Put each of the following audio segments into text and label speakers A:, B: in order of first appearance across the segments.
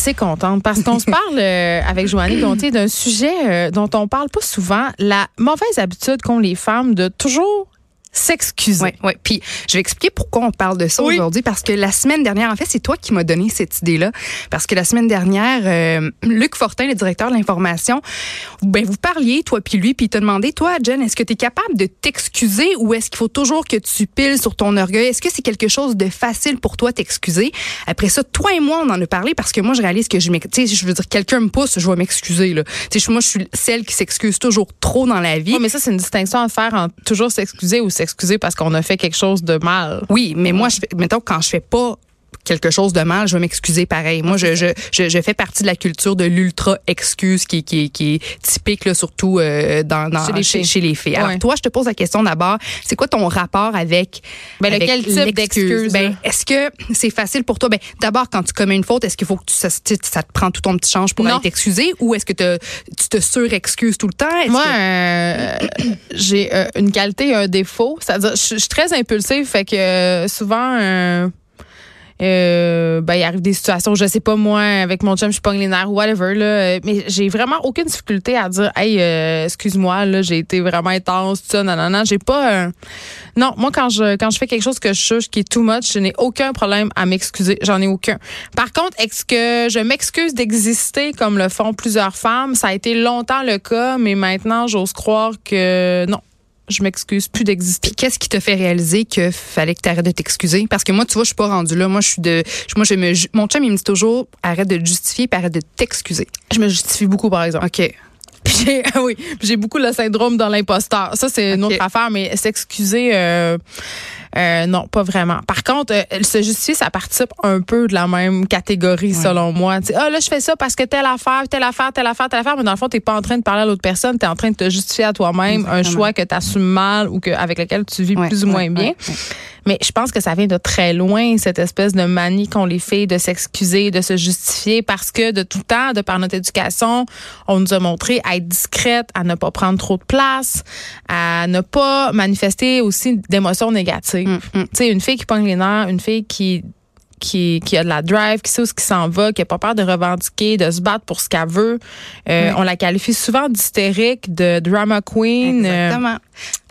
A: Assez contente. Parce qu'on se parle euh, avec Joannie Gontier d'un sujet euh, dont on parle pas souvent, la mauvaise habitude qu'ont les femmes de toujours s'excuser.
B: Oui, oui. Puis je vais expliquer pourquoi on parle de ça
A: Oui.
B: aujourd'hui parce que la semaine dernière, en fait, c'est toi qui m'as donné cette idée-là parce que la semaine dernière, euh, Luc Fortin, le directeur de l'information, ben vous parliez toi puis lui, puis il t'a demandé, toi, Jen, est-ce que tu es capable de t'excuser ou est-ce qu'il faut toujours que tu piles sur ton orgueil? Est-ce que c'est quelque chose de facile pour toi t'excuser? Après ça, toi et moi, on en a parlé parce que moi, je réalise que je m'ex- tu sais, je veux dire, quelqu'un me pousse, je vais m'excuser là. Tu sais, moi, je suis celle qui s'excuse toujours trop dans la vie.
A: Oui, mais ça, c'est une distinction à faire entre toujours s'excuser ou s'excuser parce qu'on a fait quelque chose de mal.
B: Oui, mais moi, je mettons, quand je fais pas quelque chose de mal, je vais m'excuser pareil. Moi, je, je, je, je fais partie de la culture de l'ultra excuse qui, qui, qui est typique, là, surtout euh, dans, dans,
A: Chez les
B: chez,
A: filles.
B: chez les filles. Alors,
A: Ouais.
B: toi, je te pose la question d'abord, c'est quoi ton rapport avec,
A: Ben,
B: avec
A: lequel type d'excuse,
B: Ben, est-ce que c'est facile pour toi? Ben, d'abord, quand tu commets une faute, est-ce qu'il faut que tu, ça, ça te prend tout ton petit change pour
A: Non.
B: aller t'excuser? Ou est-ce que te- tu te surexcuses tout le temps?
A: Moi,
B: que-
A: euh, j'ai euh, une qualité et un défaut. C'est-à-dire, je je suis très impulsive, fait que euh, souvent, euh, ben, il arrive des situations, je sais pas moi, avec mon chum, je pogne les nerfs whatever, là, mais j'ai vraiment aucune difficulté à dire, hey, euh, excuse-moi, là, j'ai été vraiment intense, tout ça, non, non, j'ai pas, euh, non, moi, quand je, quand je fais quelque chose que je juge qui est too much, je n'ai aucun problème à m'excuser, j'en ai aucun. Par contre, est-ce que je m'excuse d'exister comme le font plusieurs femmes? Ça a été longtemps le cas, mais maintenant, j'ose croire que non. Je m'excuse plus d'exister.
B: Puis qu'est-ce qui te fait réaliser que fallait que tu arrêtes de t'excuser? Parce que moi, tu vois, je suis pas rendue là. Moi, je suis de. Moi, je me, mon chum, il me dit toujours arrête de te justifier puis arrête de t'excuser.
A: Je me justifie beaucoup, par exemple.
B: OK.
A: Puis j'ai, ah oui, j'ai beaucoup le syndrome dans l'imposteur. Ça, c'est une autre affaire, mais s'excuser, euh, euh, non, pas vraiment. Par contre, euh, se justifier, ça participe un peu de la même catégorie, selon moi. Tu sais, ah, là, je fais ça parce que telle affaire, telle affaire, telle affaire, telle affaire, mais dans le fond, t'es pas en train de parler à l'autre personne, t'es en train de te justifier à toi-même un choix que tu assumes mal ou que, avec lequel tu vis
B: Ouais,
A: plus ou moins
B: ouais,
A: bien. Mais je pense que ça vient de très loin, cette espèce de manie qu'ont les filles de s'excuser, de se justifier, parce que de tout temps, de par notre éducation, on nous a montré à être discrète, à ne pas prendre trop de place, à ne pas manifester aussi d'émotions négatives.
B: Mm, mm.
A: Tu sais, une fille qui pogne les nerfs, une fille qui qui, qui a de la drive, qui sait où ce qui s'en va, qui a pas peur de revendiquer, de se battre pour ce qu'elle veut. Euh,
B: Oui.
A: On la qualifie souvent d'hystérique, de drama queen. euh,
B: Exactement.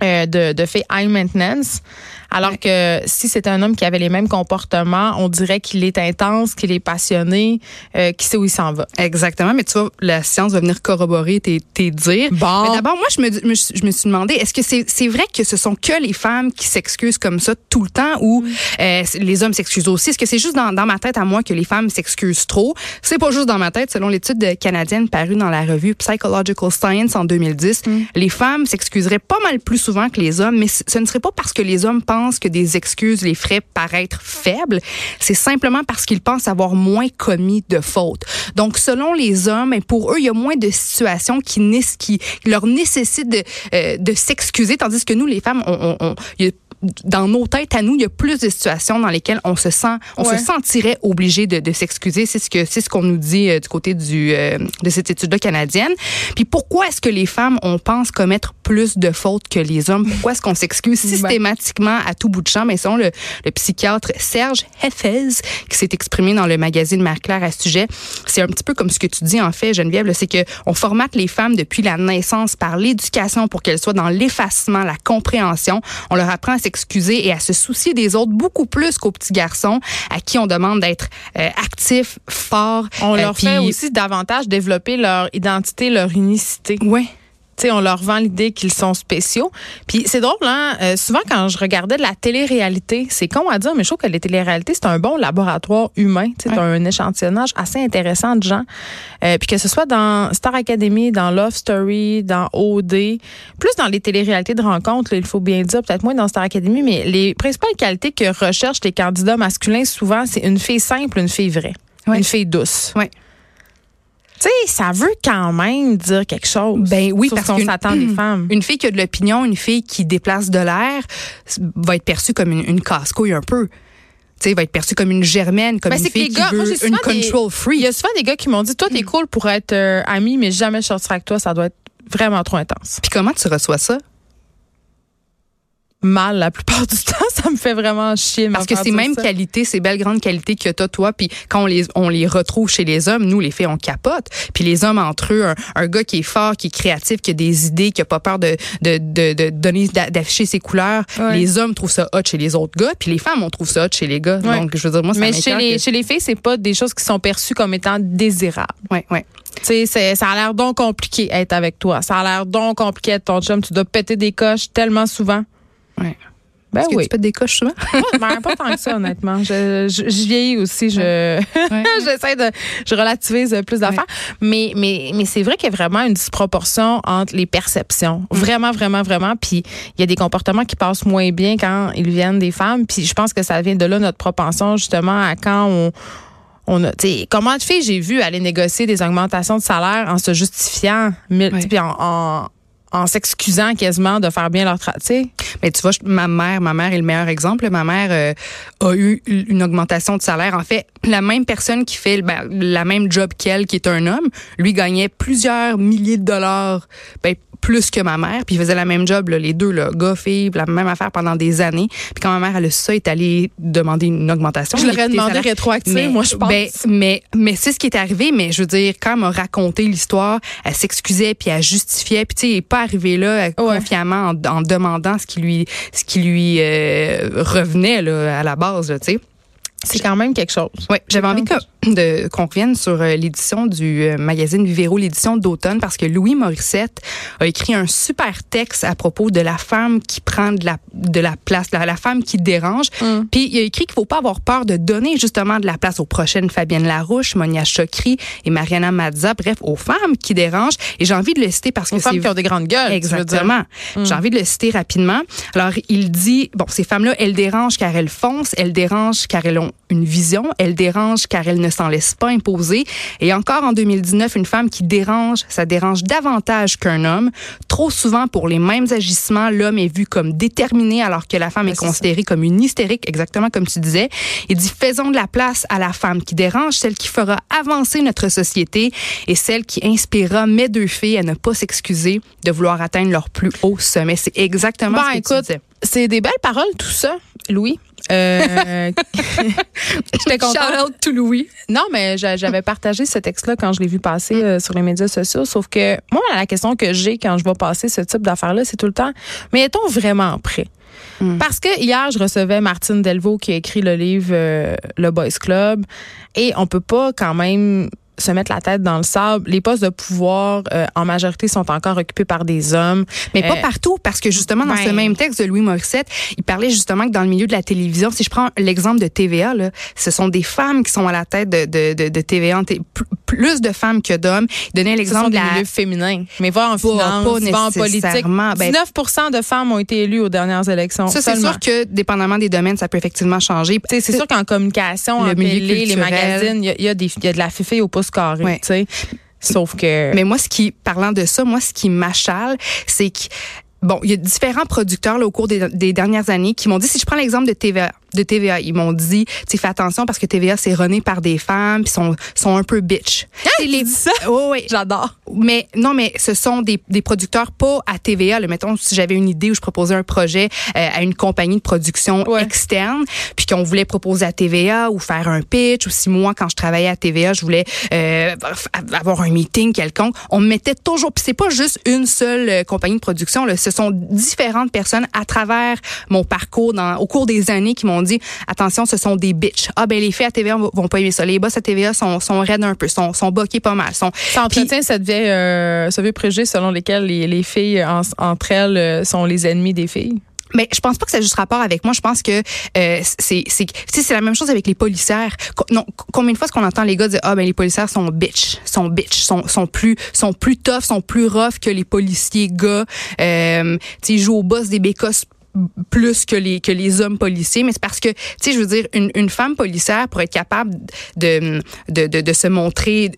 A: euh, de, de fait high maintenance. Alors que si c'était un homme qui avait les mêmes comportements, on dirait qu'il est intense, qu'il est passionné, euh, qu'il sait où il s'en va.
B: Exactement. Mais tu vois, la science va venir corroborer tes, tes dires.
A: Bon.
B: Mais d'abord, moi, je me, je me suis demandé, est-ce que c'est c'est vrai que ce sont que les femmes qui s'excusent comme ça tout le temps ou euh, les hommes s'excusent aussi? Est-ce que c'est juste dans, dans ma tête à moi que les femmes s'excusent trop? C'est pas juste dans ma tête. Selon l'étude canadienne parue dans la revue Psychological Science en 2010, les femmes s'excuseraient pas mal plus souvent que les hommes, mais ce ne serait pas parce que les hommes pensent que des excuses les feraient paraître faibles. C'est simplement parce qu'ils pensent avoir moins commis de fautes. Donc, selon les hommes, pour eux, il y a moins de situations qui, leur nécessitent de, euh, de s'excuser, tandis que nous, les femmes, on, dans nos têtes à nous, il y a plus de situations dans lesquelles on se sent, on
A: Ouais.
B: se sentirait obligé de, de s'excuser. C'est ce que c'est ce qu'on nous dit euh, du côté du euh, de cette étude-là canadienne. Puis pourquoi est-ce que les femmes, on pense commettre plus de fautes que les hommes? Pourquoi est-ce qu'on s'excuse
A: Ben.
B: systématiquement à tout bout de champ? Mais selon le, le psychiatre Serge Heffez, qui s'est exprimé dans le magazine Marie-Claire à ce sujet, c'est un petit peu comme ce que tu dis en fait, Geneviève, c'est que on formate les femmes depuis la naissance par l'éducation pour qu'elles soient dans l'effacement, la compréhension. On leur apprend à s'excuser et à se soucier des autres beaucoup plus qu'aux petits garçons à qui on demande d'être euh, actifs, forts.
A: On
B: euh,
A: leur fait aussi davantage développer leur identité, leur unicité.
B: Ouais.
A: On leur vend l'idée qu'ils sont spéciaux. Puis c'est drôle, hein? euh, souvent, quand je regardais de la télé-réalité, c'est con à dire, mais je trouve que les téléréalités, c'est un bon laboratoire humain. Tu sais,
B: Ouais.
A: un échantillonnage assez intéressant de gens. Euh, puis que ce soit dans Star Academy, dans Love Story, dans OD, plus dans les téléréalités de rencontres, il faut bien dire, peut-être moins dans Star Academy, mais les principales qualités que recherchent les candidats masculins, souvent, c'est une fille simple, une fille vraie.
B: Ouais.
A: Une fille douce.
B: Ouais.
A: Tu sais, ça veut quand même dire quelque chose.
B: Ben oui, parce
A: ce qu'on s'attend des femmes.
B: Une fille qui a de l'opinion, une fille qui déplace de l'air, va être perçue comme une, une casse-couille un peu. Tu sais, va être perçue comme une germaine, comme
A: Ben,
B: une
A: c'est que les
B: fille qui
A: gars, moi,
B: veut
A: j'ai
B: une control
A: Il
B: free.
A: y a souvent des gars qui m'ont dit, toi, t'es cool pour être euh, ami, mais jamais je sortirai avec toi, ça doit être vraiment trop intense.
B: Puis comment tu reçois ça?
A: Mal la plupart du temps, ça me fait vraiment chier.
B: Parce que ces mêmes
A: ça.
B: qualités, ces belles grandes qualités que t'as toi, puis quand on les on les retrouve chez les hommes, nous les filles on capote. Puis les hommes entre eux, un, un gars qui est fort, qui est créatif, qui a des idées, qui a pas peur de de de, de donner d'a- d'afficher ses couleurs.
A: Ouais.
B: Les hommes trouvent ça hot chez les autres gars, puis les femmes on trouve ça hot chez les gars.
A: Ouais.
B: Donc je veux dire moi ça
A: Mais chez les,
B: que-
A: chez les filles, c'est pas des choses qui sont perçues comme étant désirables.
B: Ouais, ouais.
A: Tu sais, ça a l'air donc compliqué être avec toi. Ça a l'air donc compliqué être ton chum. Tu dois péter des coches tellement souvent.
B: Ouais.
A: Ben
B: que
A: oui.
B: tu pètes des coches souvent?
A: Ben, pas tant que ça, honnêtement. Je, je, je vieillis aussi. Je, j'essaie de, je relativise plus d'affaires. Mais, mais, mais c'est vrai qu'il y a vraiment une disproportion entre les perceptions. Vraiment, vraiment, vraiment. Puis il y a des comportements qui passent moins bien quand ils viennent des femmes. Puis je pense que ça vient de là notre propension justement à quand on on a, tu sais, comment de filles j'ai vu aller négocier des augmentations de salaire en se justifiant, puis en, en, en s'excusant quasiment de faire bien leur travail.
B: Mais tu vois, ma mère, ma mère est le meilleur exemple. Ma mère euh, a eu une augmentation de salaire. En fait, la même personne qui fait ben, la même job qu'elle, qui est un homme, lui gagnait plusieurs milliers de dollars, ben, plus que ma mère. Puis il faisait la même job, là, les deux, là, gars, filles, la même affaire pendant des années. Puis quand ma mère elle a ça, est allée demander une augmentation.
A: Je l'aurais demandé
B: mais,
A: moi, je pense.
B: ben, mais, mais c'est ce qui est arrivé, mais je veux dire, quand elle m'a raconté l'histoire, elle s'excusait, puis elle justifiait, puis tu sais, elle est pas arrivée là euh,
A: Ouais.
B: confiamment en, en demandant ce qui lui, ce qui lui euh, revenait là, à la base, tu sais.
A: c'est quand même quelque chose.
B: Ouais, j'avais envie que- de qu'on revienne sur euh, l'édition du euh, magazine Vivero, l'édition d'automne, parce que Louis Morissette a écrit un super texte à propos de la femme qui prend de la de la place, la, la femme qui dérange.
A: Mm.
B: Puis il a écrit qu'il faut pas avoir peur de donner justement de la place aux prochaines Fabienne Larouche, Monia Chokri et Mariana Mazza, bref, aux femmes qui dérangent. Et j'ai envie de le citer parce
A: Aux
B: que
A: femmes
B: c'est
A: qui ont des grandes gueules.
B: Exactement. J'ai envie de le citer rapidement. Alors, il dit, bon, ces femmes-là, elles dérangent car elles foncent, elles dérangent car elles ont une vision, elles dérangent car elles ne s'en laissent pas imposer. Et encore en 2019, une femme qui dérange, ça dérange davantage qu'un homme. Trop souvent, pour les mêmes agissements, l'homme est vu comme déterminé alors que la femme est
A: ça.
B: considérée comme une hystérique, exactement comme tu disais. Il dit, faisons de la place à la femme qui dérange, celle qui fera avancer notre société et celle qui inspirera mes deux filles à ne pas s'excuser de vouloir atteindre leur plus haut sommet. C'est exactement
A: Ben,
B: ce que tu
A: écoute,
B: disais.
A: c'est des belles paroles, tout ça, Louis. Euh, J'étais contente.
B: Shout out to Louis.
A: Non, mais j'a- j'avais partagé ce texte-là quand je l'ai vu passer euh, sur les médias sociaux. Sauf que moi, la question que j'ai quand je vois passer ce type d'affaires-là, c'est tout le temps, mais est-on vraiment prêt? Parce que hier, je recevais Martine Delvaux qui a écrit le livre euh, Le Boys Club et on peut pas quand même se mettre la tête dans le sable. Les postes de pouvoir, euh, en majorité, sont encore occupés par des hommes.
B: Mais pas
A: Euh,
B: partout, parce que justement, dans ce même texte de Louis Morissette, il parlait justement que dans le milieu de la télévision, si je prends l'exemple de TVA, là, ce sont des femmes qui sont à la tête de, de, de, de TVA, plus de femmes que d'hommes. Il donnait l'exemple de la...
A: milieux féminins. Mais va en finance,
B: pas
A: va en politique.
B: Ben-
A: 19 de femmes ont été élues aux dernières élections.
B: Ça, c'est sûr que, dépendamment des domaines, ça peut effectivement changer.
A: C'est sûr qu'en communication,
B: Le
A: en
B: milieu
A: télé, les magazines, il y y, y a de la fifille au pouce carré.
B: Ouais.
A: tu sais. Sauf que.
B: Mais moi, ce qui, parlant de ça, moi, ce qui m'achale, c'est que Bon, il y a différents producteurs là, au cours des, des dernières années qui m'ont dit, si je prends l'exemple de TVA, de TVA, ils m'ont dit, tu fais attention parce que TVA c'est rené par des femmes, puis sont sont un peu bitch.
A: tu dis ça?
B: Oui, oui.
A: J'adore.
B: Mais non, mais ce sont des, des producteurs pas à TVA. Là. Mettons, si j'avais une idée où je proposais un projet euh, à une compagnie de production
A: Ouais.
B: externe, puis qu'on voulait proposer à TVA ou faire un pitch, ou si moi, quand je travaillais à TVA, je voulais euh, avoir un meeting quelconque, on me mettait toujours... Puis c'est pas juste une seule euh, compagnie de production, là. ce sont différentes personnes à travers mon parcours dans, au cours des années qui m'ont dit, attention, ce sont des bitches. Ah ben les filles à TVA vont vont pas aimer ça. Les boss à TVA sont, sont raides un peu, sont, sont boqués pas mal. Sont,
A: Ça entretient cette vieille, euh, ce vieux préjugé selon lesquels les, les filles en- entre elles euh, sont les ennemis des filles.
B: Mais je pense pas que ça a juste rapport avec moi. Je pense que euh, c'est c'est c'est la même chose avec les policières. Non, combien de fois est-ce qu'on entend les gars dire ah ben les policières sont bitch, sont bitch, sont sont plus sont plus tough, sont plus rough que les policiers gars. Euh, tu jouent au boss des bécosses plus que les que les hommes policiers, mais c'est parce que tu sais, je veux dire, une, une femme policière pour être capable de de, de, de se montrer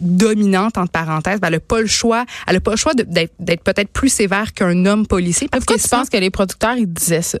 B: dominante entre parenthèses, ben, elle n'a pas le choix, elle a pas le choix d'être peut-être plus sévère qu'un homme policier.
A: Parce Pourquoi que tu penses que les producteurs ils disaient ça?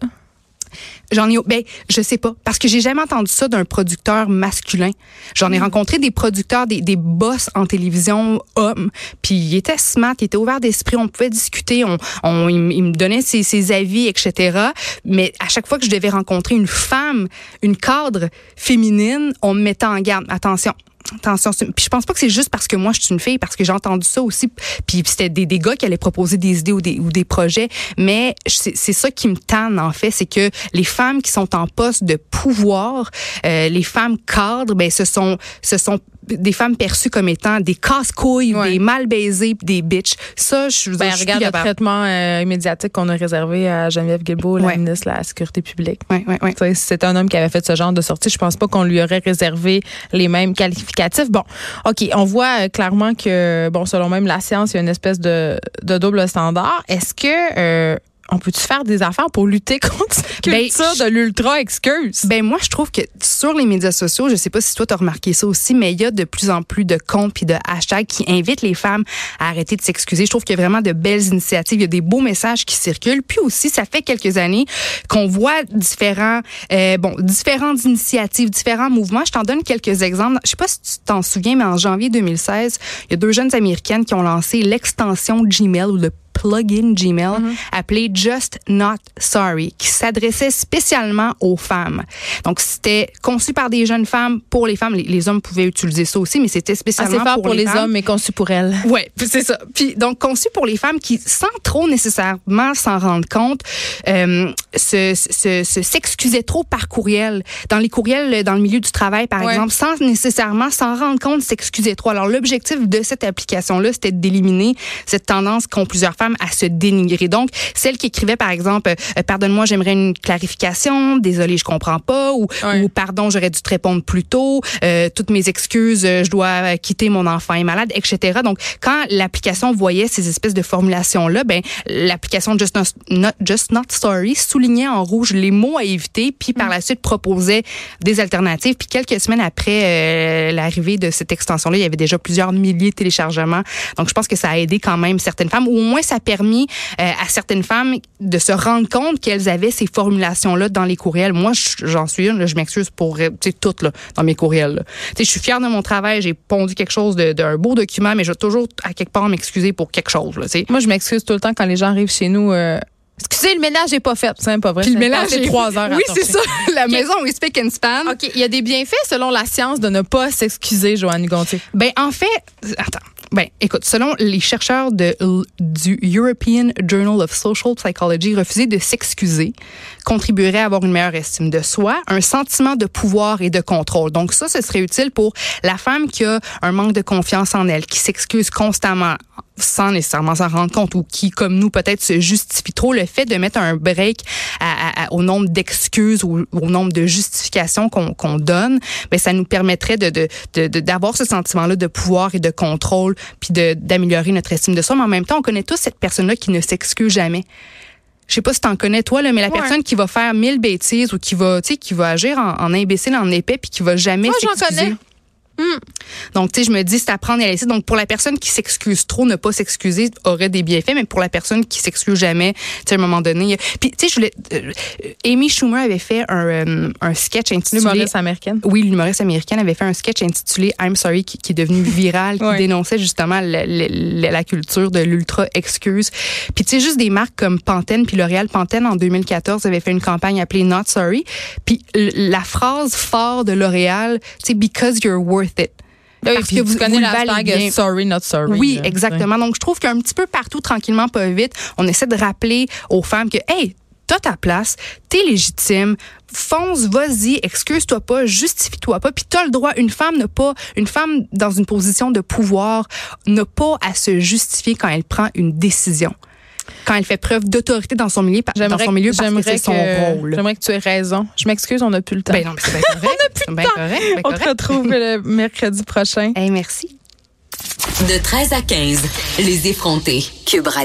B: J'en ai, ben, je sais pas, parce que j'ai jamais entendu ça d'un producteur masculin. J'en ai hmm. rencontré des producteurs, des, des boss en télévision hommes, puis ils étaient smart, ils étaient ouverts d'esprit, on pouvait discuter, on, on ils, me donnaient ses, ses, avis, etc. Mais à chaque fois que je devais rencontrer une femme, une cadre féminine, on me mettait en garde. Attention, attention. Puis je pense pas que c'est juste parce que moi je suis une fille, parce que j'ai entendu ça aussi. Puis c'était des, des gars qui allaient proposer des idées ou des, ou des projets. Mais c'est ça qui me tanne en fait, c'est que les femmes qui sont en poste de pouvoir, euh, les femmes cadres, ben ce sont ce sont des femmes perçues comme étant des casse-couilles, des mal baisées, des bitches. Ça, je
A: ben,
B: je
A: regarde le traitement euh, médiatique qu'on a réservé à Geneviève Guilbeault, la ministre de la Sécurité publique.
B: Ouais, ouais, ouais.
A: C'est un homme qui avait fait ce genre de sortie. Je pense pas qu'on lui aurait réservé les mêmes qualificatifs. Bon, OK, on voit euh, clairement que, bon, selon même la science, il y a une espèce de, de double standard. Est-ce que euh, on peut-tu faire des affaires pour lutter contre cette ben, culture de l'ultra excuse?
B: Ben moi, je trouve que sur les médias sociaux, je sais pas si toi t'as remarqué ça aussi, mais il y a de plus en plus de comptes puis de hashtags qui invitent les femmes à arrêter de s'excuser. Je trouve qu'il y a vraiment de belles initiatives, il y a des beaux messages qui circulent. Puis aussi, ça fait quelques années qu'on voit différents, euh, bon, différentes initiatives, différents mouvements. Je t'en donne quelques exemples. Je sais pas si tu t'en souviens, mais en janvier 2016, il y a deux jeunes américaines qui ont lancé l'extension Gmail ou le plugin Gmail mhm. appelé Just Not Sorry, qui s'adressait spécialement aux femmes. Donc, c'était conçu par des jeunes femmes pour les femmes. Les, hommes pouvaient utiliser ça aussi, mais c'était spécialement
A: fort
B: pour,
A: les, hommes, mais conçu pour elles.
B: Ouais, c'est ça. Puis donc conçu pour les femmes qui, sans trop nécessairement s'en rendre compte, euh, se, se, se s'excusaient trop par courriel. Dans les courriels, dans le milieu du travail, par exemple, sans nécessairement s'en rendre compte, s'excuser trop. Alors l'objectif de cette application-là, c'était d'éliminer cette tendance qu'ont plusieurs femmes à se dénigrer. Donc, celle qui écrivait, par exemple, euh, pardonne-moi, j'aimerais une clarification, désolé, je comprends pas, ou, ou pardon, j'aurais dû te répondre plus tôt, euh, toutes mes excuses, euh, je dois quitter mon enfant est malade, etc. Donc, quand l'application voyait ces espèces de formulations-là, ben, l'application Just Not, Just Not Story soulignait en rouge les mots à éviter, puis par mm. la suite proposait des alternatives. Puis quelques semaines après l'arrivée de cette extension-là, il y avait déjà plusieurs milliers de téléchargements. Donc, je pense que ça a aidé quand même certaines femmes, ou au moins ça a permis euh, à certaines femmes de se rendre compte qu'elles avaient ces formulations-là dans les courriels. Moi, j'en suis une, je m'excuse pour toutes là, dans mes courriels. Je suis fière de mon travail, j'ai pondu quelque chose d'un beau document, mais je vais toujours à quelque part m'excuser pour quelque chose. Là,
A: Moi, je m'excuse tout le temps quand les gens arrivent chez nous. Euh Excusez, le ménage n'est pas fait. C'est pas vrai.
B: Puis le ménage
A: est trois heures.
B: Oui, c'est ça. La maison est speak and span.
A: OK. Il y a des bienfaits selon la science de ne pas s'excuser, Joanne Gontier.
B: Ben, en fait, attends. Ben, écoute, selon les chercheurs de, du European Journal of Social Psychology, refuser de s'excuser contribuerait à avoir une meilleure estime de soi, un sentiment de pouvoir et de contrôle. Donc ça, ce serait utile pour la femme qui a un manque de confiance en elle, qui s'excuse constamment sans nécessairement s'en rendre compte ou qui, comme nous, peut-être se justifie trop, le fait de mettre un break à, au nombre d'excuses ou au nombre de justifications qu'on donne, ben ça nous permettrait de d'avoir de, ce sentiment-là de pouvoir et de contrôle, puis d'améliorer notre estime de soi. Mais en même temps, on connaît tous cette personne-là qui ne s'excuse jamais je sais pas si t'en connais toi là, mais la personne qui va faire mille bêtises ou qui va, tu sais, qui va agir en, en imbécile, en épais, puis qui va jamais s'excuser. Hmm. Donc, tu sais, je me dis, c'est à prendre et à laisser. Donc, pour la personne qui s'excuse trop, ne pas s'excuser aurait des bienfaits, mais pour la personne qui s'excuse jamais, tu sais, à un moment donné. Puis, tu sais, je voulais. Euh, Amy Schumer avait fait un, euh, un sketch intitulé.
A: L'humoriste américaine.
B: Oui, l'humoriste américaine avait fait un sketch intitulé I'm Sorry, qui, qui est devenu viral, qui dénonçait justement la, la, la culture de l'ultra-excuse. Puis, tu sais, juste des marques comme Pantene, puis L'Oréal Pantene, en 2014, avait fait une campagne appelée Not Sorry. Puis, la phrase phare de L'Oréal, tu sais, Because you're worth
A: oui, parce que vous, connaissez la bien. sorry not sorry.
B: Oui, exactement. Donc je trouve qu'un petit peu partout tranquillement pas vite, on essaie de rappeler aux femmes que hey, t'as ta place, t'es légitime, fonce, vas-y, excuse-toi pas, justifie-toi pas, puis t'as le droit. Une femme n'a pas, une femme dans une position de pouvoir n'a pas à se justifier quand elle prend une décision quand elle fait preuve d'autorité dans son milieu, dans son milieu parce que c'est son rôle.
A: J'aimerais que tu aies raison. Je m'excuse, on n'a plus le temps.
B: Ben non, mais c'est bien correct. on n'a plus le temps. Correct,
A: on te retrouve le mercredi prochain.
B: Hey, merci.
C: De 13 à 15, les effrontés. Cube Radio.